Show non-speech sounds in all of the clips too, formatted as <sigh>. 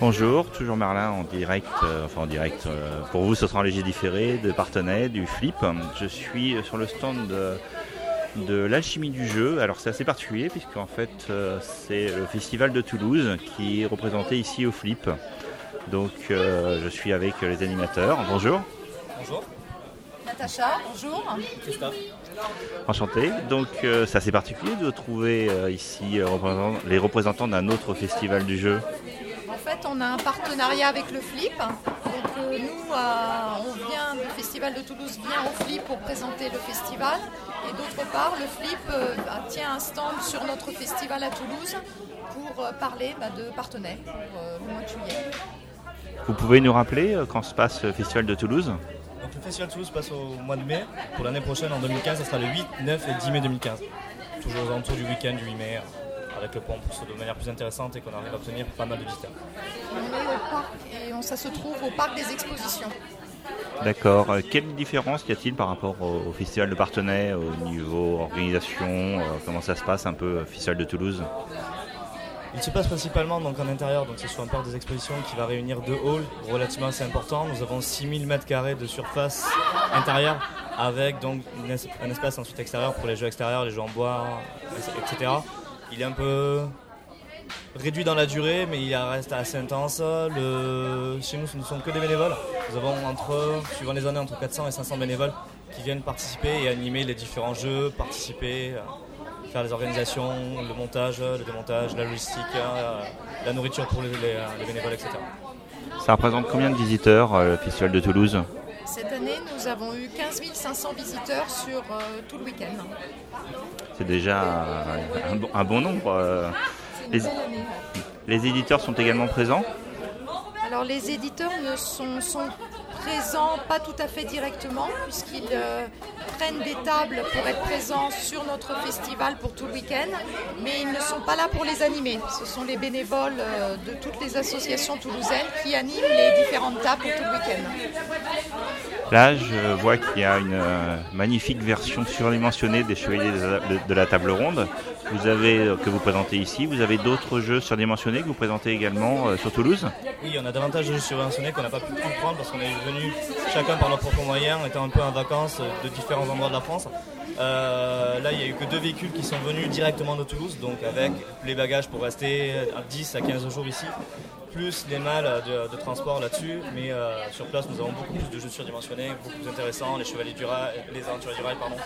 Bonjour, toujours Merlin en direct, euh, enfin en direct, euh, pour vous ce sera un léger différé de Partenay, du Flip. Je suis sur le stand de, de l'alchimie du jeu. Alors c'est assez particulier puisqu'en fait euh, c'est le festival de Toulouse qui est représenté ici au Flip. Donc euh, je suis avec les animateurs. Bonjour, Bonjour, Natacha, bonjour. Christophe. enchanté. Donc euh, c'est assez particulier de trouver euh, ici euh, les représentants d'un autre festival du jeu. Fait, on a un partenariat avec le Flip. Donc euh, nous, euh, on vient, le Festival de Toulouse vient au Flip pour présenter le festival. Et d'autre part, le Flip euh, tient un stand sur notre festival à Toulouse pour euh, parler bah, de Partenay pour euh, le mois de juillet. Vous pouvez nous rappeler euh, quand se passe le festival de Toulouse? Donc le Festival de Toulouse passe au mois de mai. Pour l'année prochaine, en 2015, ça sera le 8, 9 et 10 mai 2015. Toujours aux alentours du week-end du 8 mai, euh, avec le pont, pour soit de manière plus intéressante et qu'on arrive à obtenir pas mal de visiteurs. On est au parc et on- ça se trouve au parc des expositions. D'accord. Euh, Quelle différence y a-t-il par rapport au, au festival de Partenay au niveau organisation euh, Comment ça se passe un peu, euh, festival de Toulouse? Il se passe principalement donc en intérieur, donc c'est sur un parc des expositions qui va réunir deux halls relativement assez importants. Nous avons 6000 mètres carrés de surface intérieure avec donc un espace ensuite extérieur pour les jeux extérieurs, les jeux en bois, etc. Il est un peu réduit dans la durée, mais il reste assez intense. Chez nous, ce ne sont que des bénévoles. Nous avons entre, suivant les années, entre 400 et 500 bénévoles qui viennent participer et animer les différents jeux, participer, euh, faire les organisations, le montage, le démontage, la logistique, euh, la nourriture pour les bénévoles, etc. Ça représente combien de visiteurs, euh, le festival de Toulouse? Cette année, nous avons eu 15 500 visiteurs sur euh, tout le week-end. C'est déjà un, un bon- un bon nombre. euh. Les éditeurs sont également présents? Alors les éditeurs ne sont, sont présents pas tout à fait directement puisqu'ils euh, prennent des tables pour être présents sur notre festival pour tout le week-end, mais ils ne sont pas là pour les animer. Ce sont les bénévoles euh, de toutes les associations toulousaines qui animent les différentes tables pour tout le week-end. Là, je vois qu'il y a une euh, magnifique version surdimensionnée des Chevaliers de la- Table Ronde. Vous avez euh, que vous présentez ici. Vous avez d'autres jeux surdimensionnés que vous présentez également euh, sur Toulouse? Oui, on a davantage de jeux subventionnés qu'on n'a pas pu tout prendre parce qu'on est venu chacun par nos propres moyens, étant un peu en vacances de différents endroits de la France. Là, il n'y a eu que deux véhicules qui sont venus directement de Toulouse, donc avec les bagages pour rester à 10 à 15 jours ici, plus les malles de, de transport là-dessus. Mais euh, sur place, nous avons beaucoup plus de jeux surdimensionnés, beaucoup plus intéressants, les chevaliers du rail, les aventuriers du rail, pardon,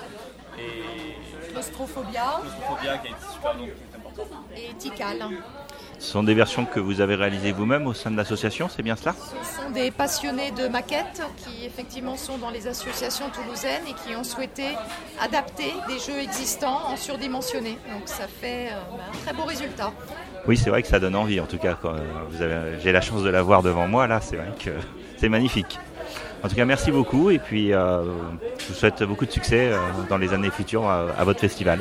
et Claustrophobia Phobia qui est super et Tikal. Ce sont des versions que vous avez réalisées vous-même au sein de l'association, c'est bien cela? Ce sont des passionnés de maquettes qui effectivement sont dans les associations toulousaines et qui ont souhaité adapter des jeux existants en surdimensionné. Donc ça fait euh, bah, un très beau résultat. Oui, c'est vrai que ça donne envie en tout cas. quand, euh, vous avez- J'ai la chance de la voir devant moi là, c'est vrai que <laughs> c'est magnifique. En tout cas, merci beaucoup et puis euh, je vous souhaite beaucoup de succès euh, dans les années futures à- à votre festival.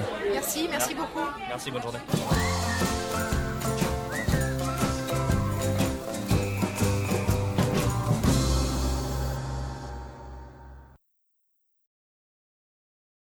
Merci, beaucoup. Merci, bonne journée.